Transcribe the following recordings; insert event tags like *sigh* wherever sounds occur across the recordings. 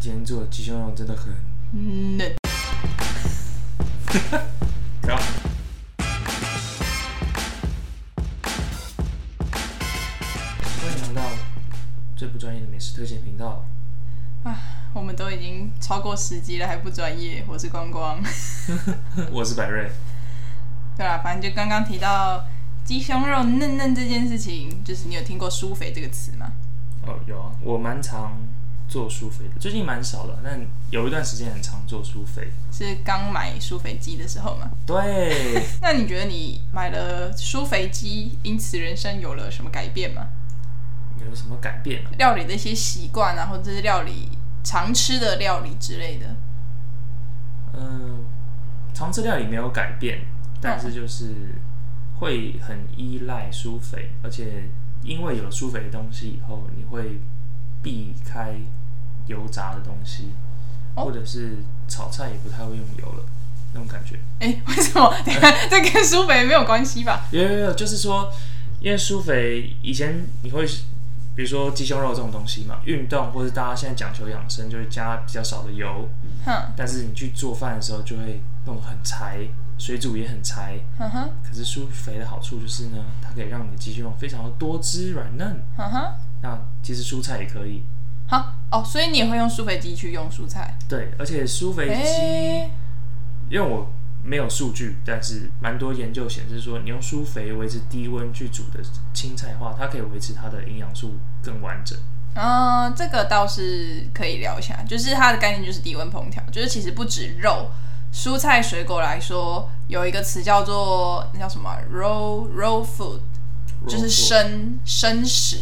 今天做的鸡胸肉真的很嫩。*laughs* 好。欢迎来到最不专业的美食推荐频道。啊，我们都已经超过十集了，还不专业。我是光光，*laughs* 我是百瑞。对啦，反正就刚刚提到鸡胸肉嫩嫩这件事情，就是你有听过“酥肥”这个词吗？哦，有啊，我蛮常做苏肥的，最近蛮少了，但有一段时间很常做苏肥。是刚买苏肥机的时候吗？对，*laughs* 那你觉得你买了苏肥机，因此人生有了什么改变吗？有什么改变啊？料理的一些习惯啊，或者是料理常吃的料理之类的。嗯，常吃料理没有改变，但是就是会很依赖苏肥，而且因为有了苏肥的东西以后，你会避开油炸的东西，哦或者是炒菜也不太会用油了，那种感觉。哎、*laughs* 为什么？等一下，*laughs* 这跟苏肥没有关系吧？有有有，就是说，因为苏肥以前你会，比如说鸡胸肉这种东西嘛，运动或者大家现在讲求养生，就会加比较少的油，哼，但是你去做饭的时候就会弄得很柴，水煮也很柴。哼哼，可是苏肥的好处就是呢，它可以让你的鸡胸肉非常的多汁软嫩。哼哼。那其实蔬菜也可以，好哦，所以你也会用苏肥鸡去用蔬菜？对，而且苏肥鸡，哎因为我没有数据，但是蛮多研究显示说，你用苏肥维持低温去煮的青菜的话，它可以维持它的营养素更完整。嗯，这个倒是可以聊一下，就是它的概念就是低温烹调，就是其实不止肉，蔬菜水果来说，有一个词叫做那叫什么啊 raw raw food，就是生生食。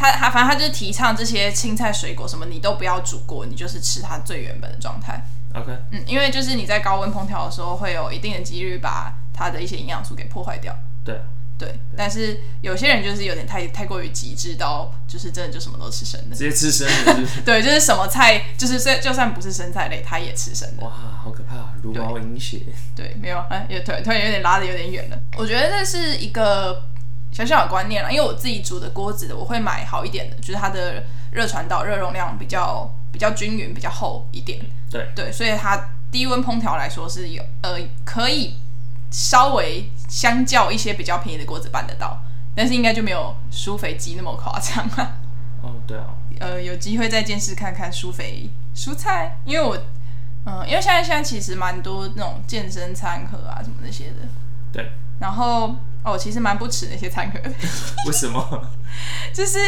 它它反正他就是提倡这些青菜水果什么你都不要煮过，你就是吃它最原本的状态。OK，嗯，因为就是你在高温烹调的时候，会有一定的几率把它的一些营养素给破坏掉。对，对，但是有些人就是有点太太过于极致到，就是真的就什么都吃生的直。接吃生的 *laughs* 对，就是什么菜，就是虽就算不是生菜类，他也吃生的。哇，好可怕，茹毛饮血。对，没有，哎，也突然突然有点拉的有点远了。我觉得这是一个小小的观念啦，因为我自己煮的锅子，我会买好一点的，就是它的热传导、热容量比较比较均匀、比较厚一点。对对，所以它低温烹调来说是有呃可以稍微相较一些比较便宜的锅子办得到，但是应该就没有苏肥鸡那么夸张了。哦，对啊，呃，有机会再见识看看苏肥蔬菜，因为我，嗯、因为现在现在其实蛮多那种健身餐盒啊什么那些的，对，然后哦，其实蛮不耻那些餐盒的，*laughs* 为什么？*laughs* 就是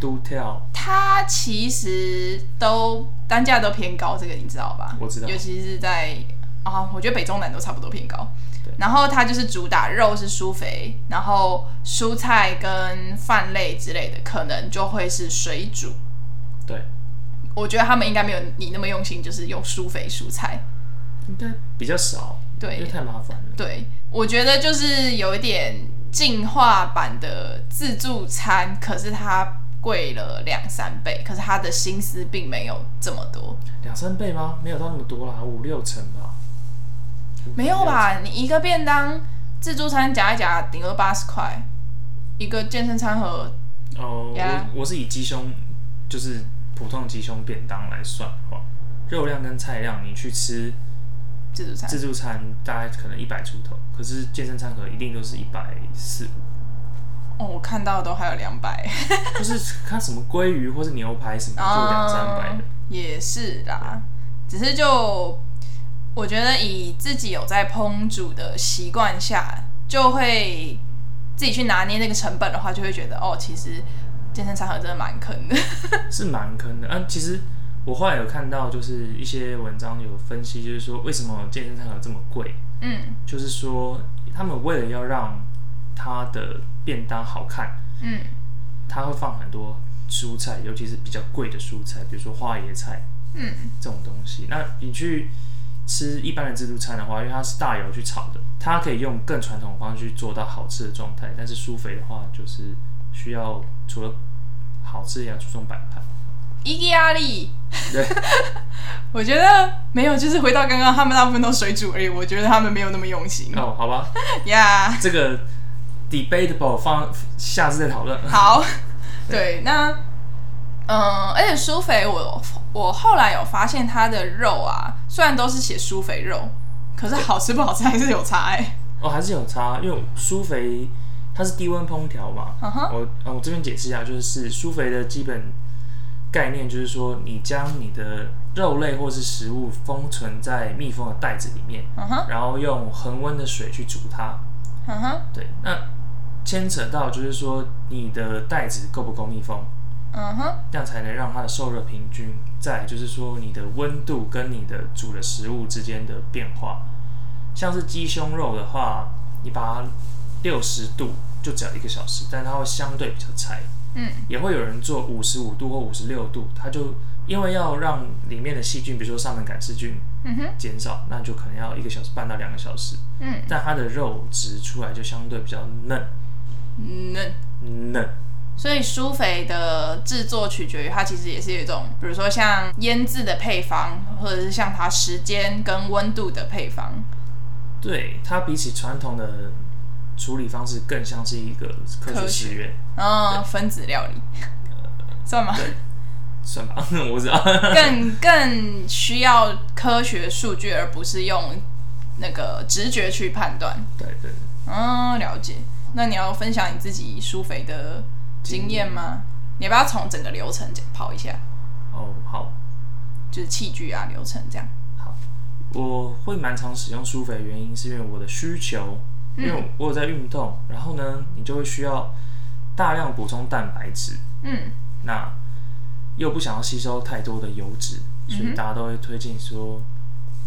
都跳，它其实都单价都偏高，这个你知道吧？我知道尤其是在啊，我觉得北中南都差不多偏高对。然后它就是主打肉是酥肥，然后蔬菜跟饭类之类的可能就会是水煮。对，我觉得他们应该没有你那么用心，就是用酥肥蔬菜。应该比较少，对太麻烦了。对，我觉得就是有一点进化版的自助餐，可是它贵了两三倍，可是它的心思并没有这么多。两三倍吗？没有到那么多啦，五六成吧。没有吧？你一个便当自助餐夹一夹，顶多八十块，一个健身餐盒，哦我我是以鸡胸，就是普通的鸡胸便当来算的话，肉量跟菜量，你去吃自助餐自助餐大概可能一百出头，可是健身餐盒一定都是一百四五，哦，我看到的都还有两百，*laughs* 就是看什么鲑鱼或是牛排什么，就两三百的。也是啦，只是就我觉得以自己有在烹煮的习惯下，就会自己去拿捏那个成本的话，就会觉得哦，其实健身餐盒真的蛮坑的。*laughs* 是蛮坑的。嗯、其实我后来有看到，就是一些文章有分析，就是说为什么健身餐盒这么贵，嗯就是说他们为了要让它的便当好看，嗯它会放很多蔬菜，尤其是比较贵的蔬菜，比如说花椰菜嗯，这种东西。那你去吃一般的自助餐的话，因为它是大油去炒的，它可以用更传统的方式去做到好吃的状态。但是酥肥的话，就是需要除了好吃，也要注重摆盘。伊吉压力。对，*laughs* 我觉得没有，就是回到刚刚，他们大部分都水煮而已。我觉得他们没有那么用心哦，好吧，*laughs* 呀。这个 debatable 放下次再讨论。*laughs* 好，对，那嗯，而且酥肥我我后来有发现它的肉啊，虽然都是写酥肥肉，可是好吃不好吃还是有差哎、哦，还是有差，因为酥肥它是低温烹调嘛。我呃我这边解释一下，就是酥肥的基本概念就是说，你将你的肉类或是食物封存在密封的袋子里面，然后用恒温的水去煮它。嗯哼，对，那牵扯到就是说你的袋子够不够密封，嗯哼，这样才能让它的受热平均。再就是说你的温度跟你的煮的食物之间的变化，像是鸡胸肉的话，你把它六十度就只要一个小时，但它会相对比较柴。嗯，也会有人做五十五度或五十六度，它就因为要让里面的细菌，比如说上门杆氏菌嗯哼，减少，那就可能要一个小时半到两个小时。嗯，但它的肉质出来就相对比较嫩嫩。嫩。所以酥肥的制作取决于它其实也是有一种，比如说像腌制的配方，或者是像它时间跟温度的配方。对它比起传统的处理方式，更像是一个科学实验，嗯，分子料理 *laughs* 算吗？算吧，*laughs* 我不知道。更更需要科学数据，而不是用那个直觉去判断。对对，嗯，了解。那你要分享你自己疏肥的经验吗？你要不要从整个流程跑一下？哦好。就是器具啊、流程这样。好我会蛮常使用舒肥，的原因是因为我的需求，因为我有在运动，然后呢，你就会需要大量补充蛋白质，嗯那又不想要吸收太多的油脂，所以大家都会推荐说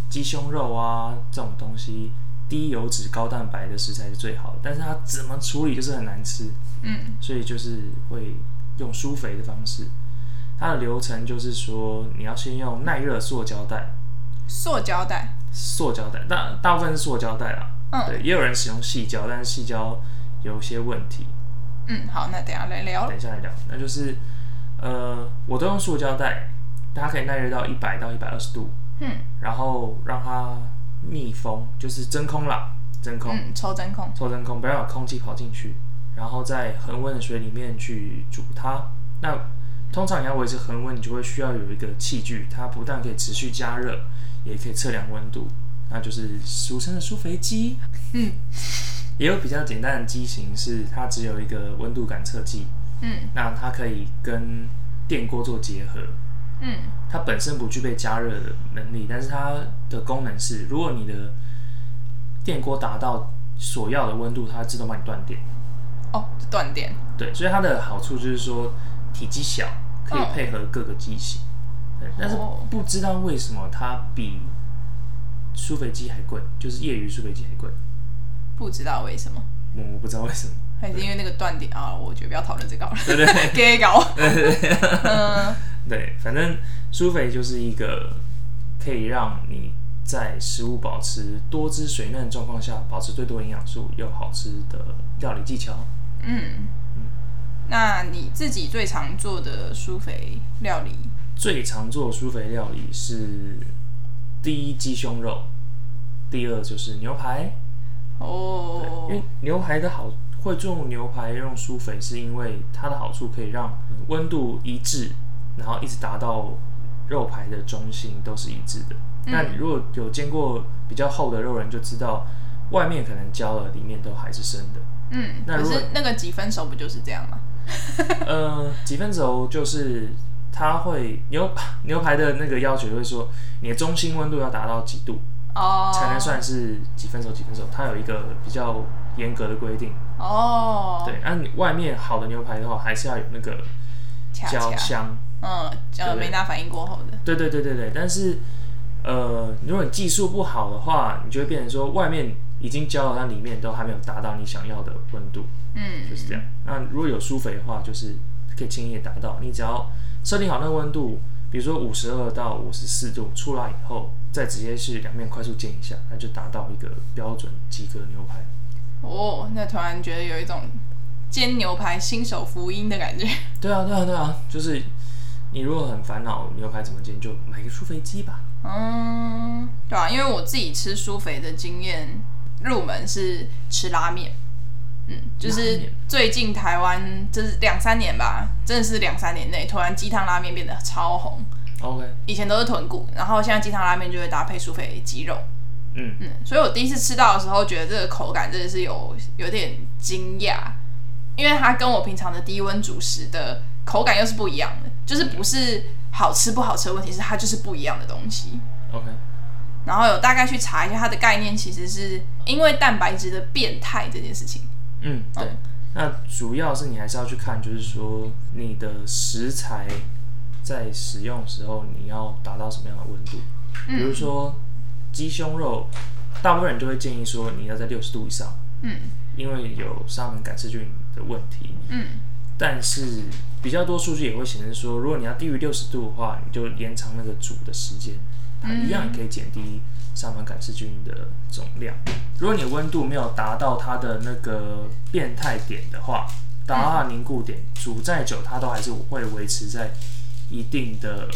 鸡胸肉啊这种东西，低油脂高蛋白的食材是最好的，但是它怎么处理就是很难吃，嗯所以就是会用疏肥的方式。它的流程就是说，你要先用耐热塑胶袋，塑胶袋。塑胶袋，大大部分是塑胶袋啦。嗯对，也有人使用细胶，但是细胶有些问题，嗯，好，那等一下来聊等。一下来聊。那就是，呃，我都用塑胶袋，它可以耐热到一百到一百二十度，嗯然后让它密封，就是真空啦，真空，嗯，抽真空。抽真空，不要有空气跑进去，然后在恒温的水里面去煮它。那通常你要维持恒温，你就会需要有一个器具，它不但可以持续加热，也可以测量温度，那就是俗称的苏肥机。嗯也有比较简单的机型，是它只有一个温度感测器，嗯那它可以跟电锅做结合。嗯它本身不具备加热的能力，但是它的功能是，如果你的电锅达到所要的温度，它自动帮你断电。哦，断电。对，所以它的好处就是说体积小，可以配合各个机型。对，但是哦不知道为什么它比疏肥鸡还贵，就是业余苏肥鸡还贵。不知道为什么，我我不知道为什么。还是因为那个断点啊？我觉得不要讨论这个好了。*laughs* 对对对给搞。*laughs* 嗯 *laughs* 对，反正苏肥就是一个可以让你在食物保持多汁水嫩的状况下，保持最多营养素又好吃的料理技巧。嗯。那你自己最常做的苏肥料理？最常做的疏肥料理是第一鸡胸肉，第二就是牛排。哦因为牛排的好会做牛排用疏肥，是因为它的好处可以让温度一致，然后一直达到肉排的中心都是一致的。那你如果有煎过比较厚的肉人就知道，外面可能焦了，里面都还是生的。嗯，那如果是那个几分熟不就是这样吗？*laughs* 呃，几分熟就是它会牛牛排的那个要求会说，你的中心温度要达到几度哦，才能算是几分熟几分熟，它有一个比较严格的规定。哦，对，那、你外面好的牛排的话，还是要有那个焦香。嗯，呃，对梅纳反应过后的，对对对对对，但是呃，如果你技术不好的话，你就会变成说外面已经焦了，但里面都还没有达到你想要的温度，嗯，就是这样。那如果有疏肥的话，就是可以轻易地达到。你只要设定好那个温度，比如说五十二到五十四度，出来以后再直接去两面快速煎一下，那就达到一个标准及格牛排。哦，那突然觉得有一种煎牛排新手福音的感觉。对啊，对啊，对啊，就是你如果很烦恼牛排怎么煎，就买个苏肥机吧。嗯，对啊，因为我自己吃苏肥的经验，入门是吃拉面，嗯，就是最近台湾就是两三年吧，真的是两三年内，突然鸡汤拉面变得超红。OK，以前都是豚骨，然后现在鸡汤拉面就会搭配苏菲鸡肉。嗯嗯，所以我第一次吃到的时候，觉得这个口感真的是有有点惊讶，因为它跟我平常的低温主食的口感又是不一样的，就是不是好吃不好吃的问题，是它就是不一样的东西。OK，然后有大概去查一下它的概念，其实是因为蛋白质的变态这件事情。嗯，对。那主要是你还是要去看，就是说你的食材在使用时候，你要达到什么样的温度？比如说鸡胸肉，大部分人就会建议说你要在六十度以上，嗯因为有沙门杆氏菌的问题。嗯但是比较多数据也会显示说，如果你要低于六十度的话，你就延长那个煮的时间，它一样也可以减低沙门杆氏菌的总量。如果你温度没有达到它的那个变态点的话，达到它凝固点，煮再久它都还是会维持在一定的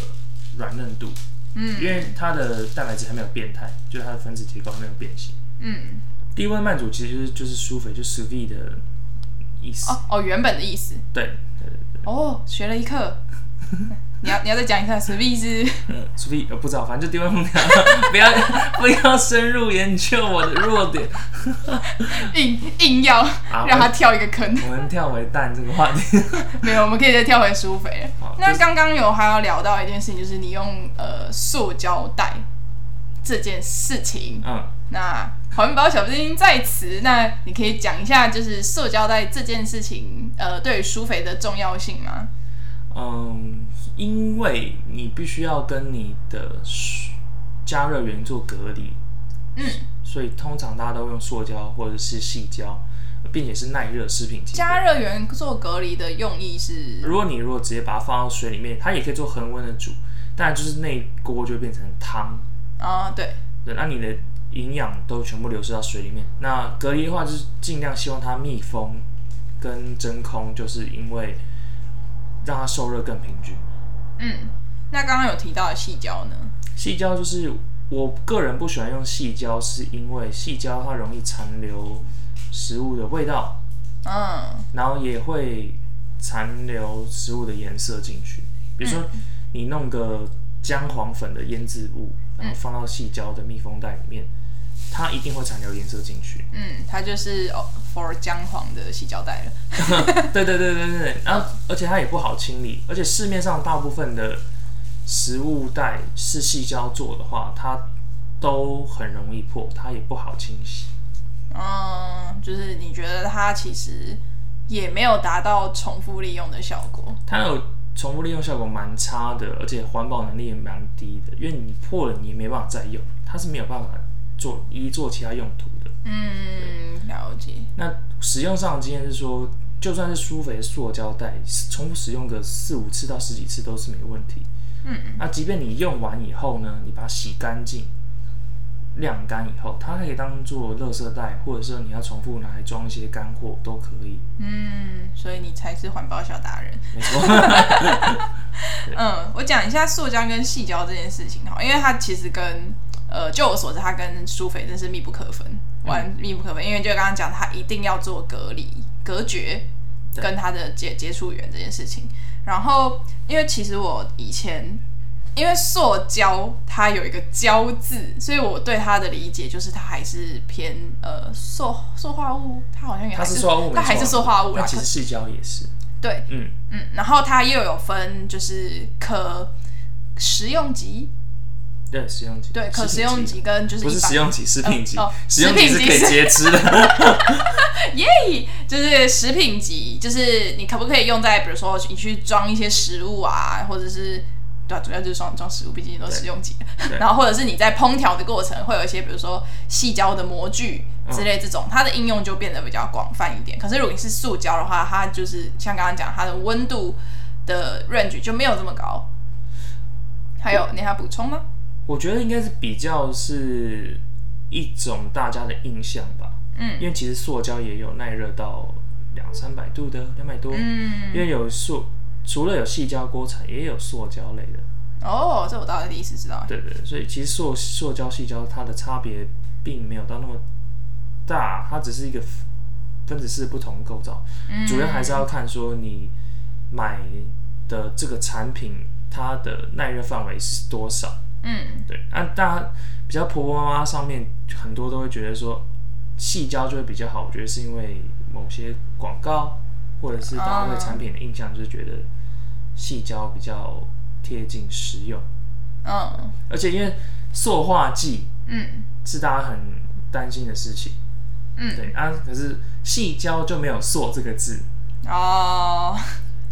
软嫩度，嗯因为它的蛋白质还没有变态，就是它的分子结构还没有变形。嗯，低温慢煮其实就是就是疏肥，就 sous vide 的意思。哦哦，原本的意思。对对对对。哦，学了一课。*laughs* 你要你要再讲一下什么意思？除非 *laughs* 呃不知道，反正就低温烹调，*laughs* 不要不要深入研究我的弱点。*laughs* 硬硬要啊让他跳一个坑。我们跳回蛋这个话题。没有，我们可以再跳回舒肥好。就是那刚刚有还要聊到一件事情，就是你用呃塑胶袋这件事情。嗯，那环保小兵在此，那你可以讲一下，就是塑胶袋这件事情，呃，对于苏肥的重要性吗？嗯，因为你必须要跟你的加热源做隔离，嗯，所以通常大家都用塑胶或者是细胶，并且是耐热食品级。加热源做隔离的用意是，如果你如果直接把它放到水里面，它也可以做恒温的煮，但就是那一锅就变成汤。啊、对，对，那你的营养都全部流失到水里面。那隔离的话，就是尽量希望它密封跟真空，就是因为让它受热更平均。嗯，那刚刚有提到的细胶呢？细胶就是我个人不喜欢用细胶，是因为细胶它容易残留食物的味道，嗯然后也会残留食物的颜色进去。比如说，你弄个姜黄粉的腌制物，然后放到细胶的密封袋里面，它一定会残留颜色进去。嗯，它就是哦，for 姜黄的细胶袋了。*laughs* 对对对对对对，然后而且它也不好清理，而且市面上大部分的食物袋是细胶做的话，它都很容易破，它也不好清洗。嗯，就是你觉得它其实也没有达到重复利用的效果。它有重复利用效果蛮差的，而且环保能力也蛮低的，因为你破了你也没办法再用，它是没有办法做一做其他用途的。嗯，了解。那使用上的经验是说，就算是舒肥塑胶袋，重复使用个四五次到十几次都是没问题。嗯，那即便你用完以后呢，你把它洗干净、晾干以后，它可以当做垃圾袋，或者是你要重复拿来装一些干货都可以。嗯，所以你才是环保小达人。没错，*laughs* 嗯，我讲一下塑胶跟细胶这件事情哈，因为它其实跟呃，就我所知，它跟疏肥真是密不可分，完密不可分。因为就刚刚讲，他一定要做隔离、隔绝跟他的接接触源这件事情。然后，因为其实我以前因为塑胶它有一个胶字，所以我对它的理解就是它还是偏呃塑塑化物，它好像也它还是塑化物，它还是塑化物那其实细胶也是。对，嗯，嗯，然后它又有分就是可食用级，对，食用级，对，可食用级跟就是不是食用级，食品级食用级是可以截肢的。*laughs* 耶，就是食品级，就是你可不可以用在比如说你去装一些食物啊，或者是对啊，主要就是装装食物，毕竟都是食用级。然后或者是你在烹调的过程会有一些比如说细胶的模具之类这种，它的应用就变得比较广泛一点。可是如果你是塑胶的话，它就是像刚刚讲，它的温度的 range 就没有这么高。还有你还要补充吗？我觉得应该是比较是一种大家的印象吧，嗯因为其实塑胶也有耐热到两三百度的，两百多，嗯，因为有塑，除了有细胶锅铲，也有塑胶类的，哦，这我倒是第一次知道。对对，所以其实塑塑胶、细胶它的差别并没有到那么大，它只是一个分子式不同构造，嗯主要还是要看说你买的这个产品它的耐热范围是多少。嗯。对，那、大家比较婆婆妈妈上面很多都会觉得说细胶就会比较好，我觉得是因为某些广告或者是大家对产品的印象，就是觉得细胶比较贴近实用，嗯。而且因为塑化剂嗯。是大家很担心的事情，嗯，对啊，可是细胶就没有“塑”这个字，哦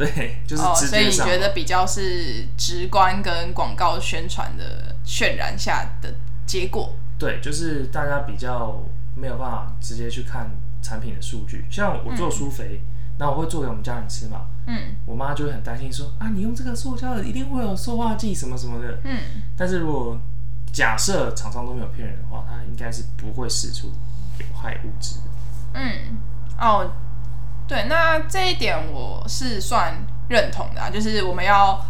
对，*laughs* 就是哦，直所以接上嘛。你觉得比较是直观跟广告宣传的渲染下的结果？对，就是大家比较没有办法直接去看产品的数据。像我做苏肥，那、我会做给我们家人吃嘛，嗯我妈就会很担心说啊，你用这个塑胶的一定会有塑化剂什么什么的。嗯但是如果假设厂商都没有骗人的话，它应该是不会使出有害物质的。嗯，哦，对，那这一点我是算认同的、啊，就是我们要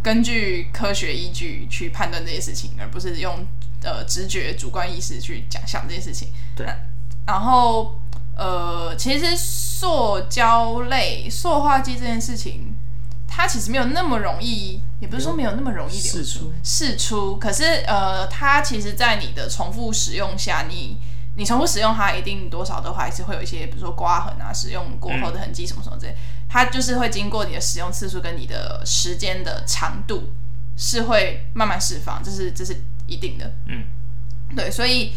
根据科学依据去判断这些事情，而不是用呃直觉、主观意识去讲想这些事情。对然后呃，其实塑胶类塑化剂这件事情，它其实没有那么容易，也不是说没有那么容易流释出释出，可是呃，它其实，在你的重复使用下，你你重复使用它，一定多少都还是会有一些，比如说刮痕啊，使用过后的痕迹什么什么之类，它就是会经过你的使用次数跟你的时间的长度，是会慢慢释放，这是这是一定的。嗯，对，所以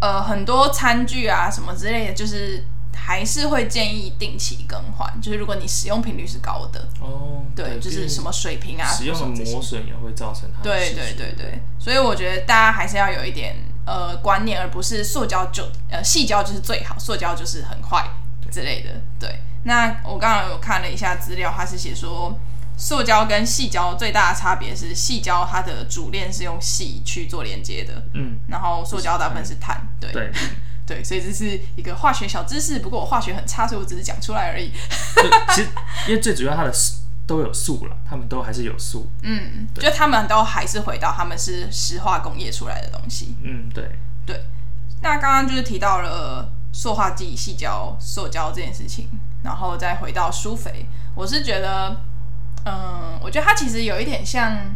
呃，很多餐具啊什么之类的，就是还是会建议定期更换，就是如果你使用频率是高的，哦，对，就是什么水平啊，使用磨损也会造成它的对对对对，所以我觉得大家还是要有一点呃观念，而不是塑胶就呃细胶就是最好，塑胶就是很坏之类的。对，那我刚刚有看了一下资料，它是写说塑胶跟细胶最大的差别是细胶它的主链是用细去做连接的，嗯，然后塑胶大部分是碳。对对，对，所以这是一个化学小知识，不过我化学很差，所以我只是讲出来而已。其实因为最主要它的都有素了，他们都还是有素。嗯，就他们都还是回到他们是石化工业出来的东西。嗯，对。对，那刚刚就是提到了塑化剂、细胶、塑胶这件事情，然后再回到苏肥，我是觉得，嗯，我觉得它其实有一点像，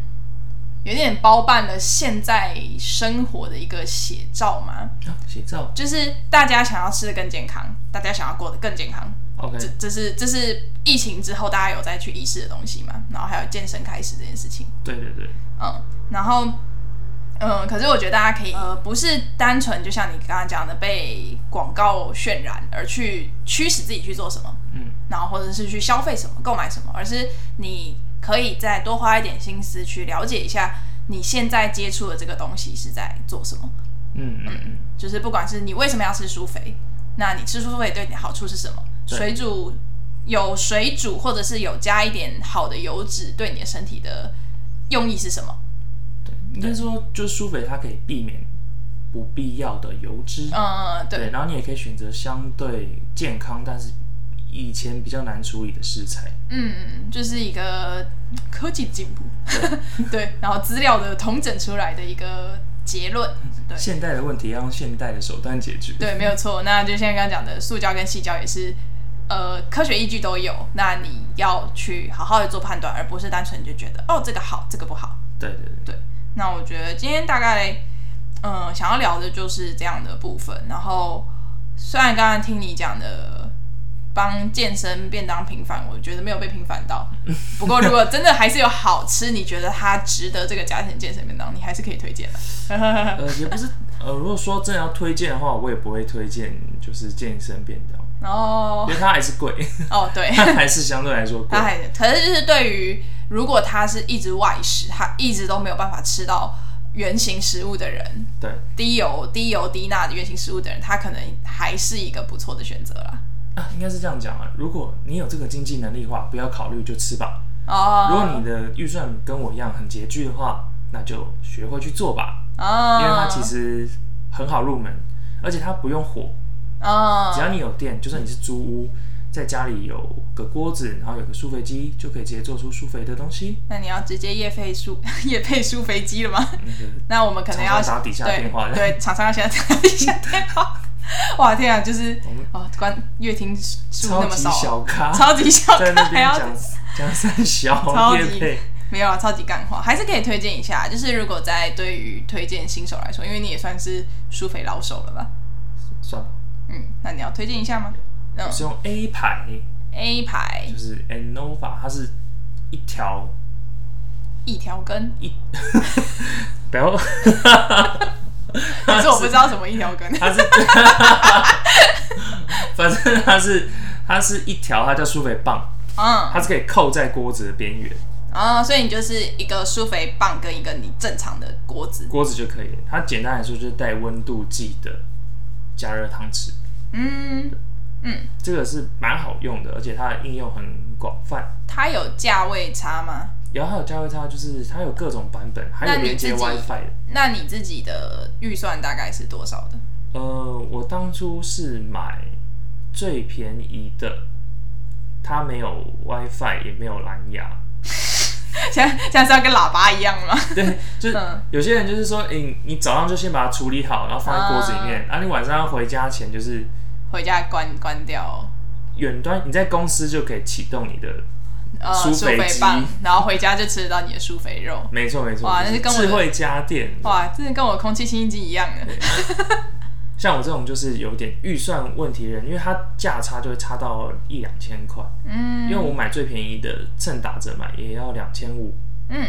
有点包办了现在生活的一个写照嘛，啊，写照。就是大家想要吃的更健康，大家想要过得更健康，，OK，这这是这是疫情之后大家有再去意识的东西嘛，然后还有健身开始这件事情。对对对，嗯，然后，嗯，可是我觉得大家可以，呃，不是单纯就像你刚刚讲的被广告渲染而去驱使自己去做什么，嗯，然后或者是去消费什么、购买什么，而是你可以再多花一点心思去了解一下你现在接触的这个东西是在做什么。嗯嗯嗯，就是不管是你为什么要吃苏肥，那你吃苏肥对你的好处是什么？对水煮有水煮，或者是有加一点好的油脂，对你的身体的用意是什么？对，应该说就是苏肥它可以避免不必要的油脂，嗯，嗯对，然后你也可以选择相对健康，但是以前比较难处理的食材。嗯，就是一个科技进步，*laughs* 对，然后资料的统整出来的一个结论，对。现代的问题要用现代的手段解决。对，没有错。那就像刚刚讲的，塑胶跟细胶也是，呃，科学依据都有。那你要去好好的做判断，而不是单纯就觉得哦这个好，这个不好。对对对，那我觉得今天大概，嗯、想要聊的就是这样的部分。然后，虽然刚刚听你讲的帮健身便当平反，我觉得没有被平反到。*laughs* 不过，如果真的还是有好吃，你觉得它值得这个价钱健身便当，你还是可以推荐的。呃，也不是，呃，如果说真的要推荐的话，我也不会推荐就是健身便当，然后因，为它还是贵，哦，对，*laughs* 它还是相对来说贵他。还可是就是对于如果他是一直外食，他一直都没有办法吃到原型食物的人，对，低油、低油、低钠的原型食物的人，他可能还是一个不错的选择啦。啊，应该是这样讲啊。如果你有这个经济能力的话，不要考虑就吃吧。哦，如果你的预算跟我一样很拮据的话，那就学会去做吧，哦，因为它其实很好入门，而且它不用火，哦，只要你有电，就算你是租屋，在家里有个锅子，然后有个苏肥机，就可以直接做出苏肥的东西。那你要直接夜配输 *laughs* 夜配输飞机了吗？那个 *laughs* 那我们可能要打底下对电话的对，厂商要先打底下电话。*laughs* 哇天啊，就是哦，观乐听数那么少，小咖，超级小咖，还要边讲讲三小超级，没有啊，超级干话，还是可以推荐一下。就是如果在对于推荐新手来说，因为你也算是苏肥老手了吧？算了，嗯，那你要推荐一下吗？嗯我是用 A 牌，，A 牌就是 Annova，它是一条一条根，一，*laughs* 不要，可是我不知道什么一条根。它是，*laughs* 反正它是它是一条，它叫苏肥棒，嗯它是可以扣在锅子的边缘，啊、所以你就是一个舒肥棒跟一个你正常的锅子。锅子就可以了。它简单来说就是带温度计的加热汤匙，嗯嗯，这个是蛮好用的，而且它的应用很广泛。它有价位差吗？然后还有价位差，就是它有各种版本，还有连接 WiFi 的。那你自己的预算大概是多少的？呃，我当初是买最便宜的，它没有 WiFi，也没有蓝牙。*laughs* 现在现在是要跟喇叭一样吗？对，就是嗯有些人就是说，诶、你早上就先把它处理好，然后放在锅子里面，啊你晚上要回家前，就是回家关关掉远端你在公司就可以启动你的，呃舒舒肥棒，然后回家就吃得到你的苏肥肉。没错没错，哇那是跟我智慧家电。哇，真的跟我空气清新机一样的。像我这种就是有点预算问题的人，因为它价差就会差到一两千块，嗯因为我买最便宜的，趁打折买也要两千五。嗯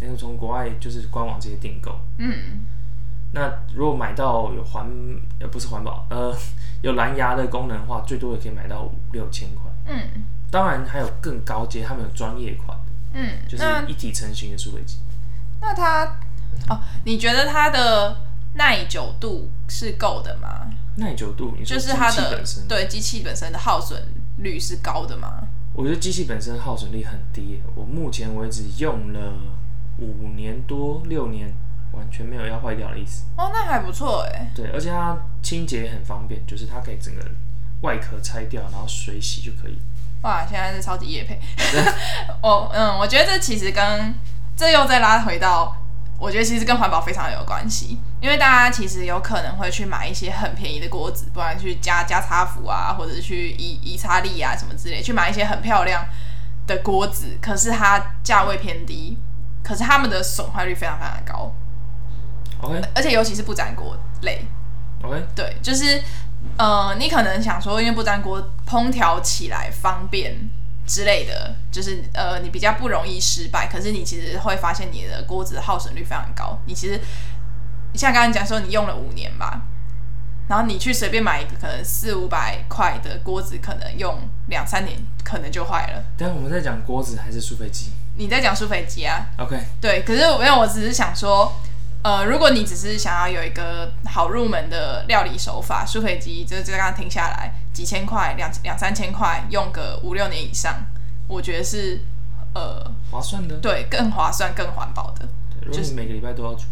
因为从国外就是官网直接订购。嗯，那如果买到有环呃不是环保呃 *laughs* 有蓝牙的功能的话，最多也可以买到五六千块。嗯当然还有更高阶，他们有专业款的，嗯，就是一体成型的数位机。那它哦，你觉得它的耐久度是够的吗？耐久度，你就是它的对机器本身的耗损率是高的吗？我觉得机器本身耗损率很低，我目前为止用了五年多六年，完全没有要坏掉的意思。哦，那还不错哎。对，而且它清洁也很方便，就是它可以整个外壳拆掉，然后水洗就可以。哇，现在是超级夜配。*laughs* 我嗯，我觉得这其实跟这又再拉回到，我觉得其实跟环保非常有关系，因为大家其实有可能会去买一些很便宜的锅子，不然去加加擦服啊，或者去宜宜擦力啊什么之类，去买一些很漂亮的锅子，可是它价位偏低，可是它们的损坏率非常非常高，OK 而且尤其是不粘锅类，OK，对，就是呃，你可能想说，因为不粘锅烹调起来方便之类的，就是呃，你比较不容易失败。可是你其实会发现你的锅子耗损率非常高。你其实像刚刚讲说，你用了五年吧，然后你去随便买一个可能四五百块的锅子，可能用两三年可能就坏了。但我们在讲锅子还是苏菲机你在讲苏菲机啊？？OK，对，可是没有我只是想说，呃，如果你只是想要有一个好入门的料理手法，苏菲机就就刚刚停下来几千块，两两三千块，用个五六年以上，我觉得是呃，划算的。对，更划算、更环保的。对，如果你每个礼拜都要煮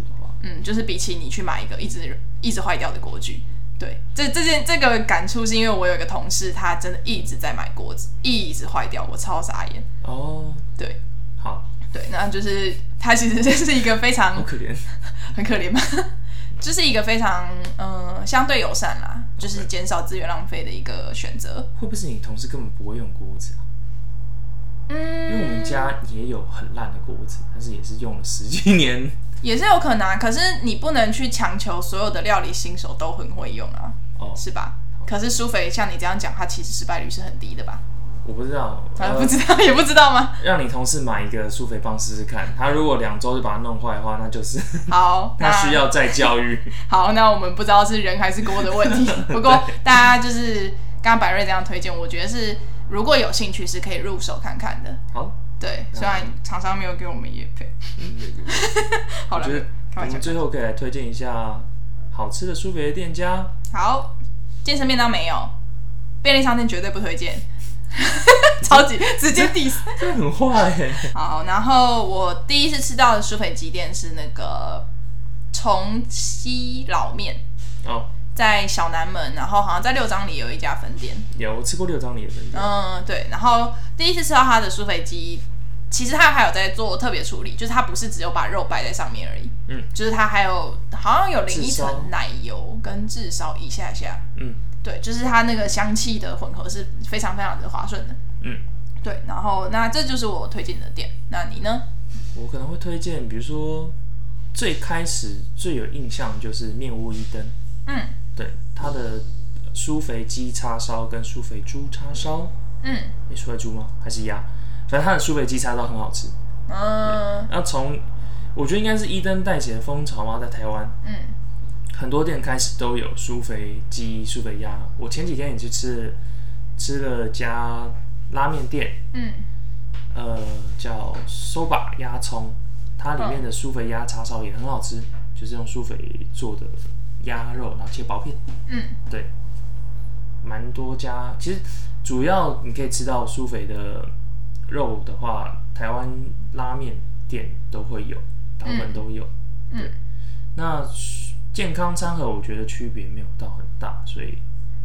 嗯，就是比起你去买一个一直一直坏掉的锅具。对，这这件这个感触是因为我有一个同事，他真的一直在买锅子，一直坏掉，我超傻眼。哦，对好，对，那就是他其实是一个非常可怜。*laughs* 很可怜吗？就是一个非常嗯、呃相对友善啦，就是减少资源浪费的一个选择。会不会是你同事根本不会用锅子啊？嗯因为我们嗯，家也有很烂的锅子，但是也是用了十几年。也是有可能啊。可是你不能去强求所有的料理新手都很会用啊，哦，是吧？可是苏菲像你这样讲，他其实失败率是很低的吧？我不知道，啊，呃不知道 *laughs* 也不知道吗？让你同事买一个苏肥棒试试看，他如果两周就把它弄坏的话，那就是好，*laughs* 他那需要再教育。*laughs* 好，那我们不知道是人还是锅的问题。不过大家就是刚刚百瑞这样推荐，我觉得是如果有兴趣是可以入手看看的。好，对，虽然厂商没有给我们业配，*laughs* 好了我们。最后可以来推荐一下好吃的苏肥的店家。好，健身便当没有，便利商店绝对不推荐，*laughs* 超级直接 diss。这很坏。欸好，然后我第一次吃到的苏肥鸡店是那个重溪老面，哦，在小南门，然后好像在六张里有一家分店。有吃过六张里的分店，嗯，对。然后第一次吃到它的酥肥鸡，其实它还有在做特别处理，就是它不是只有把肉摆在上面而已，嗯，就是它还有好像有淋一层奶油跟至少一下下，嗯，对，就是它那个香气的混合是非常非常的划算的，嗯，对，然后那这就是我推荐的店，那你呢？我可能会推荐，比如说最开始最有印象就是面屋一灯，嗯对它的苏肥鸡叉烧跟苏肥猪叉烧，嗯诶酥肥猪吗？还是鸭？反正它的苏肥鸡叉烧很好吃。嗯然后从我觉得应该是一灯带起的风潮嘛，在台湾嗯很多店开始都有苏肥鸡、苏肥鸭。我前几天也去吃吃了家拉面店，嗯呃，叫 soba 鸭葱，它里面的苏肥鸭叉烧也很好吃，就是用苏肥做的鸭肉，然后切薄片，嗯对，蛮多家。其实主要你可以吃到酥肥的肉的话，台湾拉面店都会有，大部分都有。嗯对，那健康餐盒我觉得区别没有到很大，所以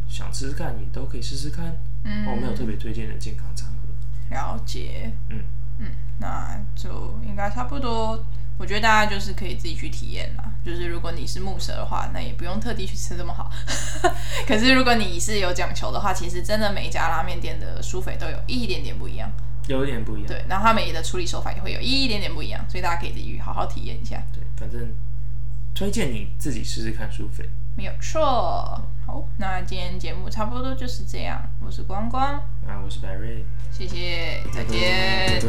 想吃吃看也都可以试试看。嗯，我没有特别推荐的健康餐盒。了解，嗯嗯，那就应该差不多。我觉得大家就是可以自己去体验啦。就是如果你是木蛇的话，那也不用特地去吃这么好。*laughs* 可是如果你是有讲求的话，其实真的每一家拉面店的苏肥都有一点点不一样。有一点不一样。对，然后他们的处理手法也会有一点点不一样，所以大家可以自己去好好体验一下。对，反正推荐你自己试试看苏肥。没有错。好，那今天节目差不多就是这样。我是光光，啊，我是白瑞。谢谢，再见。